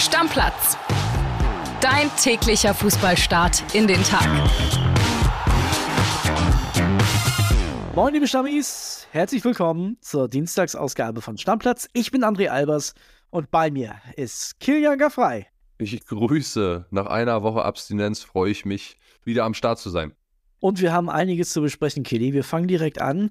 Stammplatz. Dein täglicher Fußballstart in den Tag. Moin, liebe Stammis. Herzlich willkommen zur Dienstagsausgabe von Stammplatz. Ich bin André Albers und bei mir ist Kilian Gaffrey. Ich grüße. Nach einer Woche Abstinenz freue ich mich, wieder am Start zu sein. Und wir haben einiges zu besprechen, Kili. Wir fangen direkt an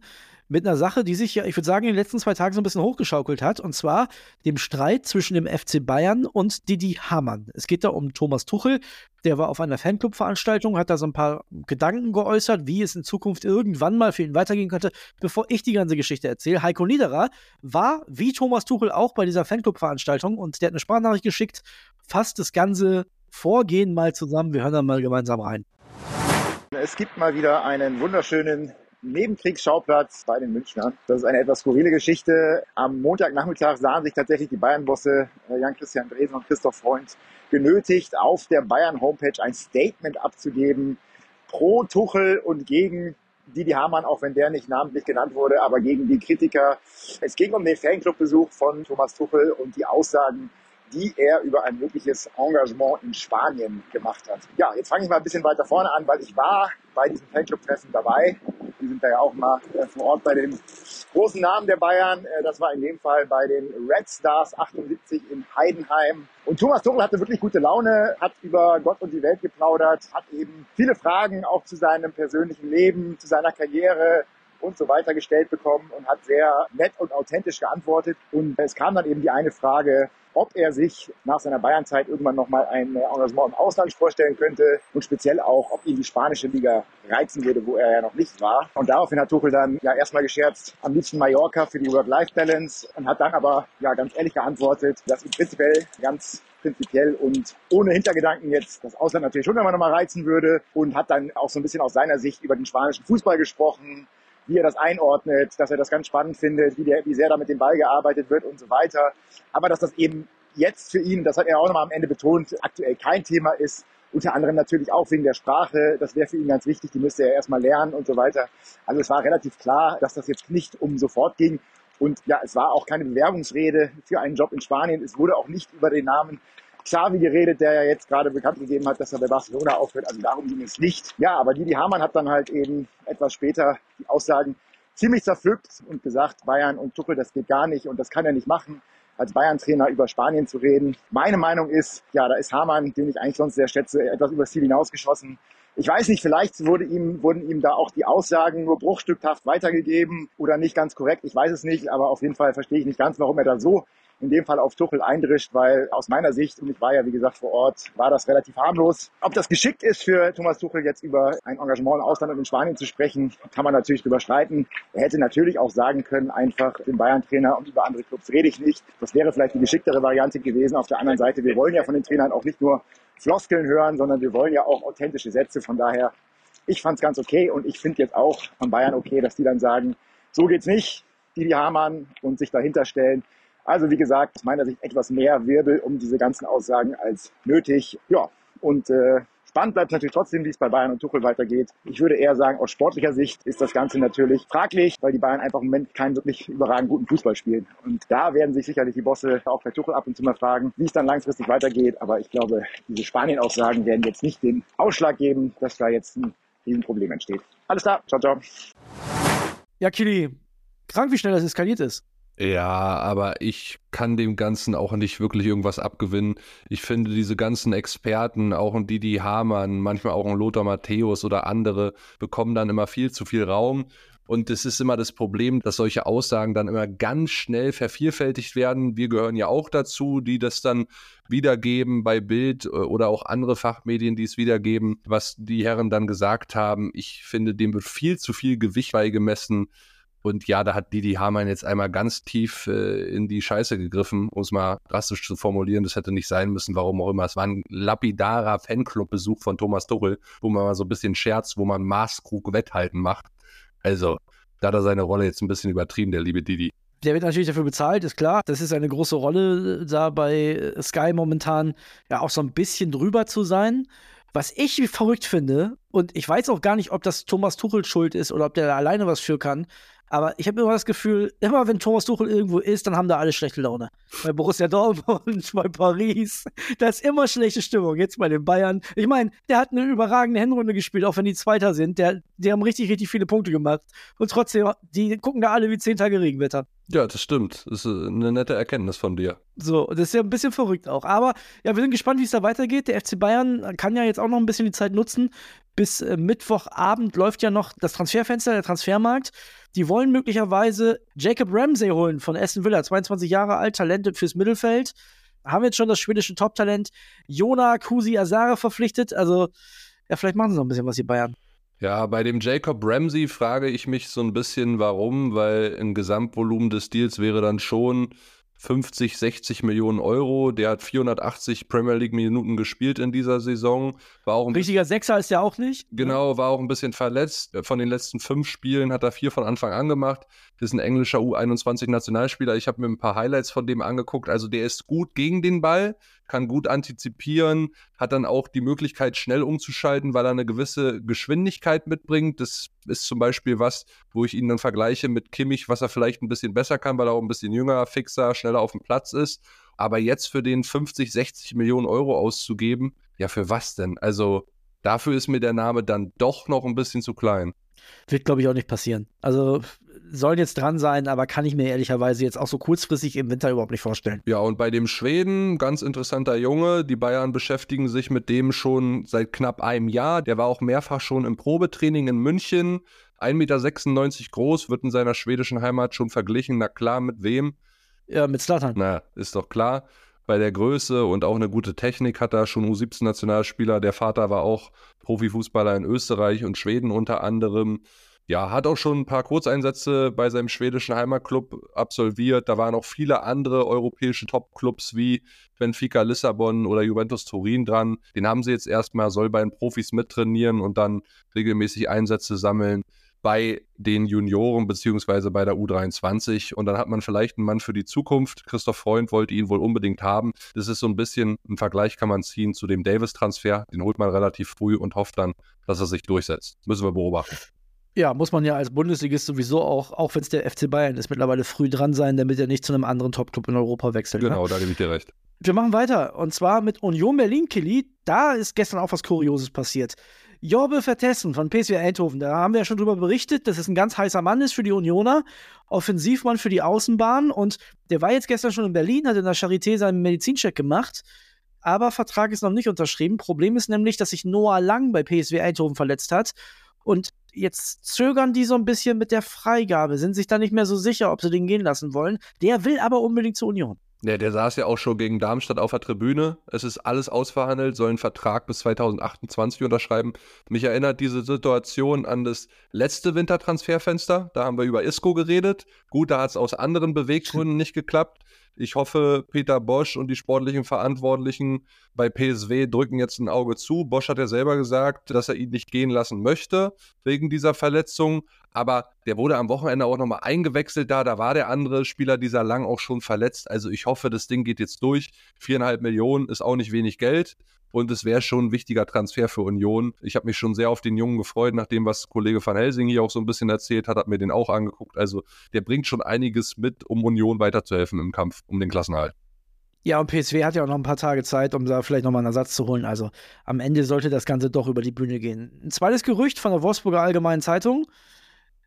mit einer Sache, die sich ja, ich würde sagen, in den letzten zwei Tagen so ein bisschen hochgeschaukelt hat. Und zwar dem Streit zwischen dem FC Bayern und Didi Hamann. Es geht da um Thomas Tuchel. Der war auf einer Fanclub-Veranstaltung, hat da so ein paar Gedanken geäußert, wie es in Zukunft irgendwann mal für ihn weitergehen könnte. Bevor ich die ganze Geschichte erzähle, Heiko Niederer war wie Thomas Tuchel auch bei dieser Fanclub-Veranstaltung und der hat eine Sprachnachricht geschickt, fasst das ganze Vorgehen mal zusammen. Wir hören da mal gemeinsam rein. Es gibt mal wieder einen wunderschönen Nebenkriegsschauplatz bei den Münchnern. Das ist eine etwas skurrile Geschichte. Am Montagnachmittag sahen sich tatsächlich die Bayern-Bosse äh, Jan-Christian Dresen und Christoph Freund genötigt, auf der Bayern-Homepage ein Statement abzugeben pro Tuchel und gegen Didi Hamann, auch wenn der nicht namentlich genannt wurde, aber gegen die Kritiker. Es ging um den Fanclub-Besuch von Thomas Tuchel und die Aussagen die er über ein mögliches Engagement in Spanien gemacht hat. Ja, jetzt fange ich mal ein bisschen weiter vorne an, weil ich war bei diesem Fanclub-Treffen dabei. Wir sind da ja auch mal äh, vor Ort bei den großen Namen der Bayern. Äh, das war in dem Fall bei den Red Stars 78 in Heidenheim. Und Thomas Tuchel hatte wirklich gute Laune, hat über Gott und die Welt geplaudert, hat eben viele Fragen auch zu seinem persönlichen Leben, zu seiner Karriere und so weiter gestellt bekommen und hat sehr nett und authentisch geantwortet. Und es kam dann eben die eine Frage, ob er sich nach seiner Bayernzeit irgendwann nochmal ein Engagement im Ausland vorstellen könnte und speziell auch, ob ihn die spanische Liga reizen würde, wo er ja noch nicht war. Und daraufhin hat Tuchel dann ja erstmal gescherzt, am liebsten Mallorca für die Work-Life-Balance und hat dann aber ja ganz ehrlich geantwortet, dass ihn prinzipiell ganz prinzipiell und ohne Hintergedanken jetzt das Ausland natürlich schon immer nochmal reizen würde und hat dann auch so ein bisschen aus seiner Sicht über den spanischen Fußball gesprochen, wie er das einordnet, dass er das ganz spannend findet, wie, der, wie sehr da mit dem Ball gearbeitet wird und so weiter. Aber dass das eben jetzt für ihn, das hat er auch nochmal am Ende betont, aktuell kein Thema ist. Unter anderem natürlich auch wegen der Sprache. Das wäre für ihn ganz wichtig. Die müsste er erstmal lernen und so weiter. Also es war relativ klar, dass das jetzt nicht um sofort ging. Und ja, es war auch keine Bewerbungsrede für einen Job in Spanien. Es wurde auch nicht über den Namen Xavi geredet, der ja jetzt gerade bekannt gegeben hat, dass er bei Barcelona aufhört. Also darum ging es nicht. Ja, aber Didi Hamann hat dann halt eben etwas später die Aussagen ziemlich zerpflückt und gesagt, Bayern und Tuchel, das geht gar nicht und das kann er nicht machen als Bayern-Trainer über Spanien zu reden. Meine Meinung ist, ja, da ist Hamann, den ich eigentlich sonst sehr schätze, etwas übers Ziel hinausgeschossen. Ich weiß nicht, vielleicht wurde ihm, wurden ihm da auch die Aussagen nur bruchstückhaft weitergegeben oder nicht ganz korrekt. Ich weiß es nicht, aber auf jeden Fall verstehe ich nicht ganz, warum er da so in dem Fall auf Tuchel eindrischt, weil aus meiner Sicht, und ich war ja wie gesagt vor Ort, war das relativ harmlos. Ob das geschickt ist für Thomas Tuchel jetzt über ein Engagement im Ausland und in Spanien zu sprechen, kann man natürlich drüber streiten. Er hätte natürlich auch sagen können, einfach den Bayern-Trainer und über andere Clubs rede ich nicht. Das wäre vielleicht die geschicktere Variante gewesen. Auf der anderen Seite, wir wollen ja von den Trainern auch nicht nur Floskeln hören, sondern wir wollen ja auch authentische Sätze. Von daher, ich fand es ganz okay und ich finde jetzt auch von Bayern okay, dass die dann sagen, so geht's nicht, die die Hamann und sich dahinter stellen. Also wie gesagt, aus meiner Sicht etwas mehr Wirbel um diese ganzen Aussagen als nötig. Ja, und äh, Spannend bleibt natürlich trotzdem, wie es bei Bayern und Tuchel weitergeht. Ich würde eher sagen, aus sportlicher Sicht ist das Ganze natürlich fraglich, weil die Bayern einfach im Moment keinen wirklich überragend guten Fußball spielen. Und da werden sich sicherlich die Bosse auch bei Tuchel ab und zu mal fragen, wie es dann langfristig weitergeht. Aber ich glaube, diese Spanien-Aussagen werden jetzt nicht den Ausschlag geben, dass da jetzt ein Riesenproblem entsteht. Alles klar, ciao, ciao. Ja, Kili, krank, wie schnell das eskaliert ist. Ja, aber ich kann dem Ganzen auch nicht wirklich irgendwas abgewinnen. Ich finde, diese ganzen Experten, auch ein Didi Hamann, manchmal auch ein Lothar Matthäus oder andere, bekommen dann immer viel zu viel Raum. Und es ist immer das Problem, dass solche Aussagen dann immer ganz schnell vervielfältigt werden. Wir gehören ja auch dazu, die das dann wiedergeben bei Bild äh, oder auch andere Fachmedien, die es wiedergeben, was die Herren dann gesagt haben. Ich finde, dem wird viel zu viel Gewicht beigemessen. Und ja, da hat Didi Hamann jetzt einmal ganz tief äh, in die Scheiße gegriffen, um es mal drastisch zu formulieren. Das hätte nicht sein müssen, warum auch immer. Es war ein lapidarer Fanclub-Besuch von Thomas Tuchel, wo man mal so ein bisschen scherzt, wo man Maßkrug-Wetthalten macht. Also, da hat er seine Rolle jetzt ein bisschen übertrieben, der liebe Didi. Der wird natürlich dafür bezahlt, ist klar. Das ist eine große Rolle, da bei Sky momentan ja auch so ein bisschen drüber zu sein. Was ich verrückt finde, und ich weiß auch gar nicht, ob das Thomas Tuchel schuld ist oder ob der da alleine was für kann, Aber ich habe immer das Gefühl, immer wenn Thomas Tuchel irgendwo ist, dann haben da alle schlechte Laune. Bei Borussia Dortmund, bei Paris, da ist immer schlechte Stimmung. Jetzt bei den Bayern. Ich meine, der hat eine überragende Hinrunde gespielt, auch wenn die Zweiter sind. Der, die haben richtig, richtig viele Punkte gemacht. Und trotzdem, die gucken da alle wie zehn Tage Regenwetter. Ja, das stimmt. Das ist eine nette Erkenntnis von dir. So, das ist ja ein bisschen verrückt auch. Aber ja, wir sind gespannt, wie es da weitergeht. Der FC Bayern kann ja jetzt auch noch ein bisschen die Zeit nutzen. Bis äh, Mittwochabend läuft ja noch das Transferfenster, der Transfermarkt. Die wollen möglicherweise Jacob Ramsey holen von Aston Villa, 22 Jahre alt, Talente fürs Mittelfeld. Haben jetzt schon das schwedische Top-Talent Jona Kusi Azare verpflichtet. Also, ja, vielleicht machen sie noch ein bisschen was, die Bayern. Ja, bei dem Jacob Ramsey frage ich mich so ein bisschen, warum, weil ein Gesamtvolumen des Deals wäre dann schon 50, 60 Millionen Euro. Der hat 480 Premier League Minuten gespielt in dieser Saison. War auch ein Richtiger Sechser ist er auch nicht. Genau, war auch ein bisschen verletzt. Von den letzten fünf Spielen hat er vier von Anfang an gemacht. Das ist ein englischer U21-Nationalspieler. Ich habe mir ein paar Highlights von dem angeguckt. Also der ist gut gegen den Ball, kann gut antizipieren, hat dann auch die Möglichkeit, schnell umzuschalten, weil er eine gewisse Geschwindigkeit mitbringt. Das ist zum Beispiel was, wo ich ihn dann vergleiche mit Kimmich, was er vielleicht ein bisschen besser kann, weil er auch ein bisschen jünger, fixer, schneller auf dem Platz ist. Aber jetzt für den 50, 60 Millionen Euro auszugeben, ja, für was denn? Also dafür ist mir der Name dann doch noch ein bisschen zu klein. Wird, glaube ich, auch nicht passieren. Also sollen jetzt dran sein, aber kann ich mir ehrlicherweise jetzt auch so kurzfristig im Winter überhaupt nicht vorstellen. Ja, und bei dem Schweden, ganz interessanter Junge, die Bayern beschäftigen sich mit dem schon seit knapp einem Jahr. Der war auch mehrfach schon im Probetraining in München. 1,96 Meter groß, wird in seiner schwedischen Heimat schon verglichen. Na klar, mit wem? Ja, mit Slatan. Na, ist doch klar bei der Größe und auch eine gute Technik hat er schon U17-Nationalspieler. Der Vater war auch Profifußballer in Österreich und Schweden unter anderem. Ja, hat auch schon ein paar Kurzeinsätze bei seinem schwedischen Heimatclub absolviert. Da waren auch viele andere europäische Topclubs wie Benfica Lissabon oder Juventus Turin dran. Den haben sie jetzt erstmal, soll bei den Profis mittrainieren und dann regelmäßig Einsätze sammeln bei den Junioren beziehungsweise bei der U23 und dann hat man vielleicht einen Mann für die Zukunft. Christoph Freund wollte ihn wohl unbedingt haben. Das ist so ein bisschen ein Vergleich kann man ziehen zu dem Davis-Transfer. Den holt man relativ früh und hofft dann, dass er sich durchsetzt. Müssen wir beobachten. Ja, muss man ja als Bundesligist sowieso auch, auch wenn es der FC Bayern ist, mittlerweile früh dran sein, damit er nicht zu einem anderen Top-Club in Europa wechselt. Ne? Genau, ne? da gebe ich dir recht. Wir machen weiter und zwar mit Union Berlin, Kelly. Da ist gestern auch was Kurioses passiert. Jorbe Vertessen von PSV Eindhoven, da haben wir ja schon drüber berichtet, dass es ein ganz heißer Mann ist für die Unioner, Offensivmann für die Außenbahn und der war jetzt gestern schon in Berlin, hat in der Charité seinen Medizincheck gemacht, aber Vertrag ist noch nicht unterschrieben. Problem ist nämlich, dass sich Noah Lang bei PSW Eindhoven verletzt hat und jetzt zögern die so ein bisschen mit der Freigabe, sind sich da nicht mehr so sicher, ob sie den gehen lassen wollen. Der will aber unbedingt zur Union. Ja, der saß ja auch schon gegen Darmstadt auf der Tribüne. Es ist alles ausverhandelt, soll einen Vertrag bis 2028 unterschreiben. Mich erinnert diese Situation an das letzte Wintertransferfenster. Da haben wir über Isco geredet. Gut, da hat es aus anderen Beweggründen nicht geklappt. Ich hoffe, Peter Bosch und die sportlichen Verantwortlichen bei PSW drücken jetzt ein Auge zu. Bosch hat ja selber gesagt, dass er ihn nicht gehen lassen möchte wegen dieser Verletzung. Aber der wurde am Wochenende auch nochmal eingewechselt da. Da war der andere Spieler dieser Lang auch schon verletzt. Also ich hoffe, das Ding geht jetzt durch. Viereinhalb Millionen ist auch nicht wenig Geld. Und es wäre schon ein wichtiger Transfer für Union. Ich habe mich schon sehr auf den Jungen gefreut, nachdem was Kollege van Helsing hier auch so ein bisschen erzählt hat, hat mir den auch angeguckt. Also der bringt schon einiges mit, um Union weiterzuhelfen im Kampf um den Klassenerhalt. Ja, und PSW hat ja auch noch ein paar Tage Zeit, um da vielleicht nochmal einen Ersatz zu holen. Also am Ende sollte das Ganze doch über die Bühne gehen. Ein zweites Gerücht von der Wolfsburger Allgemeinen Zeitung.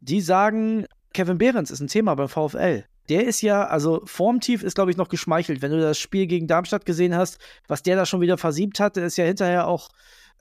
Die sagen, Kevin Behrens ist ein Thema beim VfL der ist ja, also Formtief ist, glaube ich, noch geschmeichelt. Wenn du das Spiel gegen Darmstadt gesehen hast, was der da schon wieder versiebt hat, der ist ja hinterher auch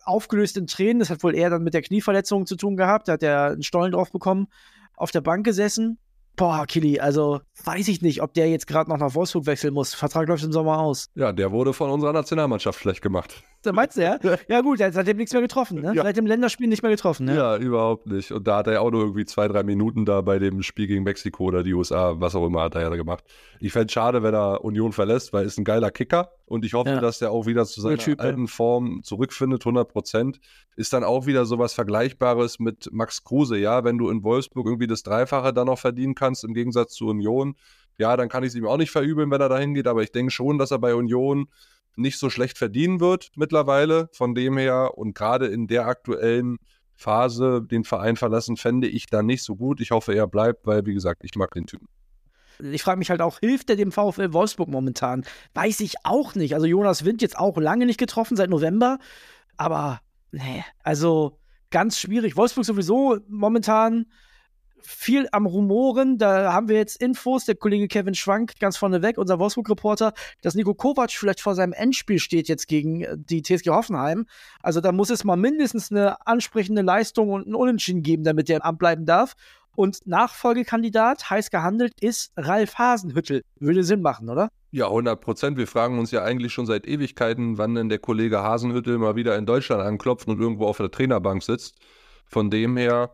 aufgelöst in Tränen. Das hat wohl eher dann mit der Knieverletzung zu tun gehabt. Da hat er einen Stollen drauf bekommen, auf der Bank gesessen. Boah, Kili, also weiß ich nicht, ob der jetzt gerade noch nach Wolfsburg wechseln muss. Vertrag läuft im Sommer aus. Ja, der wurde von unserer Nationalmannschaft schlecht gemacht. Da meinst du ja? Ja, gut, er hat seitdem nichts mehr getroffen, ne? Ja. Seit dem Länderspiel nicht mehr getroffen, ne? Ja, überhaupt nicht. Und da hat er auch nur irgendwie zwei, drei Minuten da bei dem Spiel gegen Mexiko oder die USA, was auch immer, hat er ja gemacht. Ich fände es schade, wenn er Union verlässt, weil er ist ein geiler Kicker. Und ich hoffe, ja. dass der auch wieder zu seiner typ, alten ja. Form zurückfindet, 100 Prozent. Ist dann auch wieder sowas Vergleichbares mit Max Kruse, ja? Wenn du in Wolfsburg irgendwie das Dreifache dann noch verdienen kannst, im Gegensatz zu Union, ja, dann kann ich es ihm auch nicht verübeln, wenn er da hingeht. Aber ich denke schon, dass er bei Union nicht so schlecht verdienen wird mittlerweile. Von dem her und gerade in der aktuellen Phase den Verein verlassen, fände ich da nicht so gut. Ich hoffe, er bleibt, weil, wie gesagt, ich mag den Typen. Ich frage mich halt auch, hilft er dem VfL Wolfsburg momentan? Weiß ich auch nicht. Also Jonas Wind jetzt auch lange nicht getroffen, seit November. Aber, nee, also ganz schwierig. Wolfsburg sowieso momentan viel am Rumoren. Da haben wir jetzt Infos, der Kollege Kevin Schwank ganz vorne weg, unser Wolfsburg-Reporter, dass Nico Kovac vielleicht vor seinem Endspiel steht jetzt gegen äh, die TSG Hoffenheim. Also da muss es mal mindestens eine ansprechende Leistung und ein Unentschieden geben, damit der im Amt bleiben darf. Und Nachfolgekandidat, heiß gehandelt, ist Ralf Hasenhüttel. Würde Sinn machen, oder? Ja, 100 Prozent. Wir fragen uns ja eigentlich schon seit Ewigkeiten, wann denn der Kollege Hasenhüttel mal wieder in Deutschland anklopft und irgendwo auf der Trainerbank sitzt. Von dem her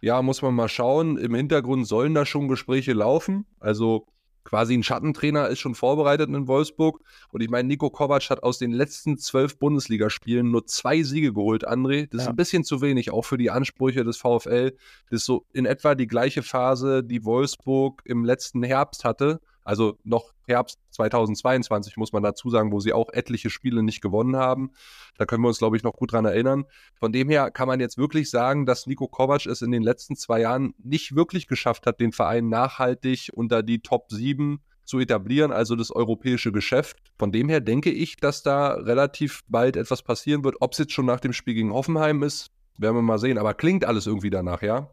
ja, muss man mal schauen. Im Hintergrund sollen da schon Gespräche laufen. Also quasi ein Schattentrainer ist schon vorbereitet in Wolfsburg. Und ich meine, Nico Kovac hat aus den letzten zwölf Bundesligaspielen nur zwei Siege geholt, André. Das ja. ist ein bisschen zu wenig, auch für die Ansprüche des VfL. Das ist so in etwa die gleiche Phase, die Wolfsburg im letzten Herbst hatte. Also noch Herbst 2022 muss man dazu sagen, wo sie auch etliche Spiele nicht gewonnen haben. Da können wir uns, glaube ich, noch gut dran erinnern. Von dem her kann man jetzt wirklich sagen, dass Nico Kovac es in den letzten zwei Jahren nicht wirklich geschafft hat, den Verein nachhaltig unter die Top 7 zu etablieren, also das europäische Geschäft. Von dem her denke ich, dass da relativ bald etwas passieren wird. Ob es jetzt schon nach dem Spiel gegen Hoffenheim ist, werden wir mal sehen. Aber klingt alles irgendwie danach, ja?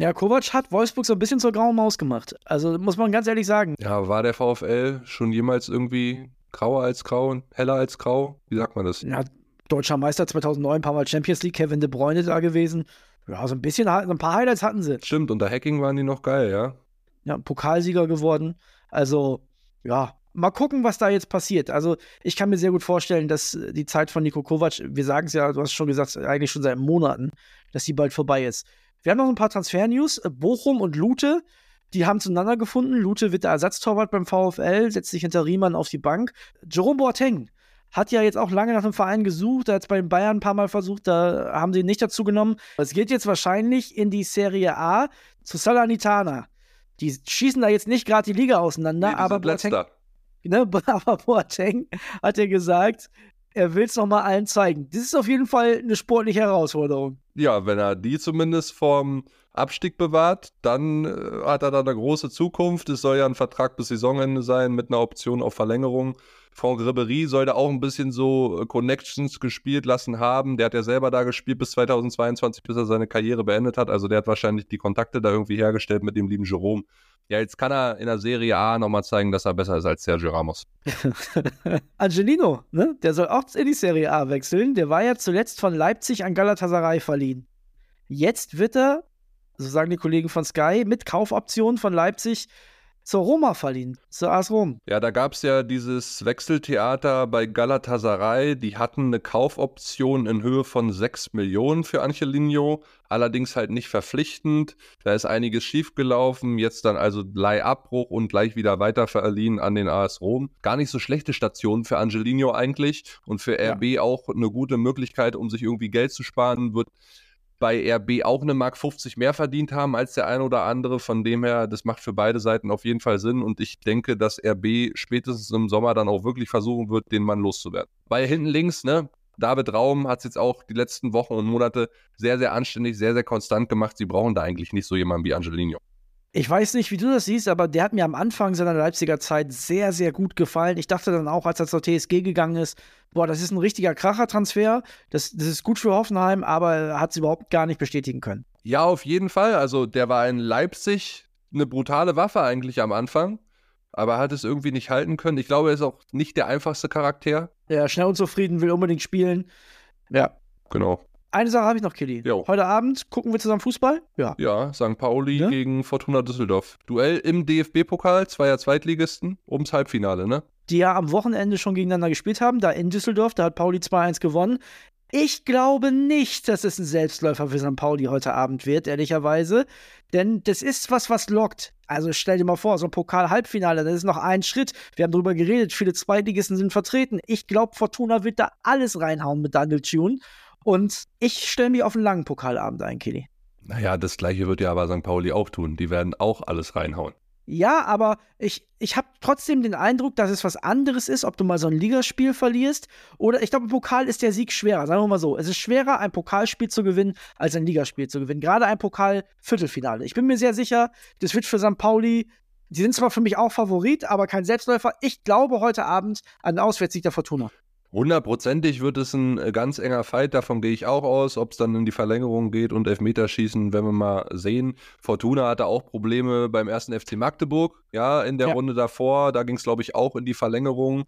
Ja, Kovac hat Wolfsburg so ein bisschen zur grauen Maus gemacht. Also muss man ganz ehrlich sagen. Ja, war der VfL schon jemals irgendwie grauer als grau und heller als grau? Wie sagt man das? Ja, deutscher Meister 2009, ein paar Mal Champions League, Kevin De Bruyne da gewesen. Ja, so ein bisschen, so ein paar Highlights hatten sie. Stimmt, unter Hacking waren die noch geil, ja? Ja, Pokalsieger geworden. Also, ja, mal gucken, was da jetzt passiert. Also, ich kann mir sehr gut vorstellen, dass die Zeit von Nico Kovac, wir sagen es ja, du hast schon gesagt, eigentlich schon seit Monaten, dass die bald vorbei ist. Wir haben noch ein paar Transfer-News. Bochum und Lute, die haben zueinander gefunden. Lute wird der Ersatztorwart beim VfL, setzt sich hinter Riemann auf die Bank. Jerome Boateng hat ja jetzt auch lange nach einem Verein gesucht, er hat es bei den Bayern ein paar Mal versucht, da haben sie ihn nicht dazu genommen. Es geht jetzt wahrscheinlich in die Serie A zu Salernitana. Die schießen da jetzt nicht gerade die Liga auseinander, nee, aber Boateng, ne, aber Boateng hat ja gesagt, er will es nochmal allen zeigen. Das ist auf jeden Fall eine sportliche Herausforderung. Ja, wenn er die zumindest vom Abstieg bewahrt, dann äh, hat er da eine große Zukunft. Es soll ja ein Vertrag bis Saisonende sein mit einer Option auf Verlängerung. Franck Ribéry soll da auch ein bisschen so äh, Connections gespielt lassen haben. Der hat ja selber da gespielt bis 2022, bis er seine Karriere beendet hat. Also der hat wahrscheinlich die Kontakte da irgendwie hergestellt mit dem lieben Jerome. Ja, jetzt kann er in der Serie A nochmal zeigen, dass er besser ist als Sergio Ramos. Angelino, ne? Der soll auch in die Serie A wechseln. Der war ja zuletzt von Leipzig an Galatasaray verliehen. Jetzt wird er, so sagen die Kollegen von Sky, mit Kaufoption von Leipzig zur Roma verliehen, zur AS Rom. Ja, da gab es ja dieses Wechseltheater bei Galatasaray. Die hatten eine Kaufoption in Höhe von 6 Millionen für Angelino, allerdings halt nicht verpflichtend. Da ist einiges schiefgelaufen. Jetzt dann also Leihabbruch und gleich wieder weiter verliehen an den AS Rom. Gar nicht so schlechte Station für Angelino eigentlich und für RB ja. auch eine gute Möglichkeit, um sich irgendwie Geld zu sparen. Wird bei RB auch eine Mark 50 mehr verdient haben als der eine oder andere. Von dem her, das macht für beide Seiten auf jeden Fall Sinn und ich denke, dass RB spätestens im Sommer dann auch wirklich versuchen wird, den Mann loszuwerden. Weil hinten links, ne, David Raum hat es jetzt auch die letzten Wochen und Monate sehr, sehr anständig, sehr, sehr konstant gemacht. Sie brauchen da eigentlich nicht so jemanden wie Angelino. Ich weiß nicht, wie du das siehst, aber der hat mir am Anfang seiner Leipziger Zeit sehr, sehr gut gefallen. Ich dachte dann auch, als er zur TSG gegangen ist, boah, das ist ein richtiger Kracher-Transfer. Das, das ist gut für Hoffenheim, aber er hat es überhaupt gar nicht bestätigen können. Ja, auf jeden Fall. Also, der war in Leipzig eine brutale Waffe eigentlich am Anfang, aber hat es irgendwie nicht halten können. Ich glaube, er ist auch nicht der einfachste Charakter. Ja, schnell unzufrieden, will unbedingt spielen. Ja. Genau. Eine Sache habe ich noch, Killy. Jo. Heute Abend gucken wir zusammen Fußball? Ja. Ja, St. Pauli ja? gegen Fortuna Düsseldorf. Duell im DFB-Pokal, zweier Zweitligisten, ums Halbfinale, ne? Die ja am Wochenende schon gegeneinander gespielt haben, da in Düsseldorf, da hat Pauli 2-1 gewonnen. Ich glaube nicht, dass es ein Selbstläufer für St. Pauli heute Abend wird, ehrlicherweise. Denn das ist was, was lockt. Also stell dir mal vor, so ein Pokal-Halbfinale, das ist noch ein Schritt. Wir haben darüber geredet, viele Zweitligisten sind vertreten. Ich glaube, Fortuna wird da alles reinhauen mit Daniel Tune. Und ich stelle mich auf einen langen Pokalabend ein, Kili. Naja, das gleiche wird ja aber St. Pauli auch tun. Die werden auch alles reinhauen. Ja, aber ich, ich habe trotzdem den Eindruck, dass es was anderes ist, ob du mal so ein Ligaspiel verlierst oder ich glaube, im Pokal ist der Sieg schwerer. Sagen wir mal so. Es ist schwerer, ein Pokalspiel zu gewinnen, als ein Ligaspiel zu gewinnen. Gerade ein Pokal-Viertelfinale. Ich bin mir sehr sicher, das wird für St. Pauli, die sind zwar für mich auch Favorit, aber kein Selbstläufer. Ich glaube heute Abend an den Auswärtssieg der Fortuna. Hundertprozentig wird es ein äh, ganz enger Fight, davon gehe ich auch aus. Ob es dann in die Verlängerung geht und Elfmeterschießen, werden wir mal sehen. Fortuna hatte auch Probleme beim ersten FC Magdeburg, ja, in der ja. Runde davor. Da ging es, glaube ich, auch in die Verlängerung.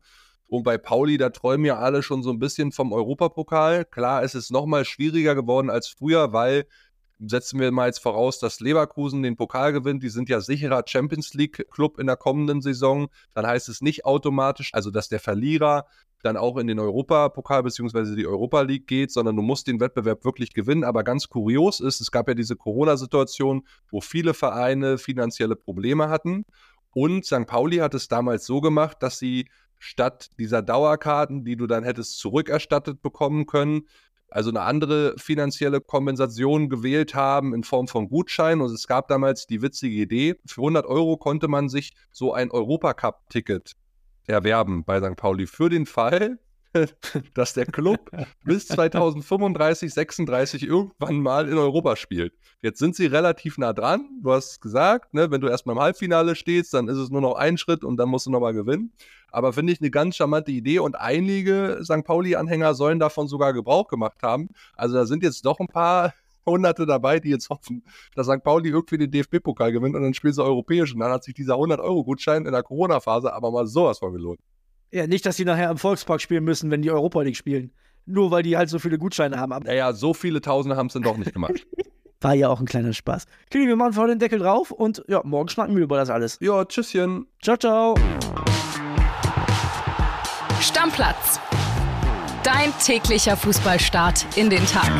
Und bei Pauli, da träumen ja alle schon so ein bisschen vom Europapokal. Klar, es ist nochmal schwieriger geworden als früher, weil setzen wir mal jetzt voraus, dass Leverkusen den Pokal gewinnt. Die sind ja sicherer Champions League Club in der kommenden Saison. Dann heißt es nicht automatisch, also dass der Verlierer dann auch in den Europapokal bzw. die Europa League geht, sondern du musst den Wettbewerb wirklich gewinnen. Aber ganz kurios ist, es gab ja diese Corona-Situation, wo viele Vereine finanzielle Probleme hatten. Und St. Pauli hat es damals so gemacht, dass sie statt dieser Dauerkarten, die du dann hättest zurückerstattet bekommen können, also eine andere finanzielle Kompensation gewählt haben in Form von Gutscheinen. Und es gab damals die witzige Idee, für 100 Euro konnte man sich so ein Europacup-Ticket erwerben bei St. Pauli für den Fall, dass der Club bis 2035, 36 irgendwann mal in Europa spielt. Jetzt sind sie relativ nah dran. Du hast gesagt, ne, wenn du erstmal im Halbfinale stehst, dann ist es nur noch ein Schritt und dann musst du nochmal gewinnen. Aber finde ich eine ganz charmante Idee und einige St. Pauli-Anhänger sollen davon sogar Gebrauch gemacht haben. Also da sind jetzt doch ein paar Hunderte dabei, die jetzt hoffen, dass St. Pauli irgendwie den DFB-Pokal gewinnt und dann spielen sie europäisch. Und dann hat sich dieser 100-Euro-Gutschein in der Corona-Phase aber mal sowas von gelohnt. Ja, nicht, dass sie nachher im Volkspark spielen müssen, wenn die Europa League spielen. Nur weil die halt so viele Gutscheine haben. Naja, so viele Tausende haben es dann doch nicht gemacht. War ja auch ein kleiner Spaß. Kili, wir machen vorne den Deckel drauf und ja, morgen schnacken wir über das alles. Ja, tschüsschen. Ciao, ciao. Stammplatz. Dein täglicher Fußballstart in den Tag.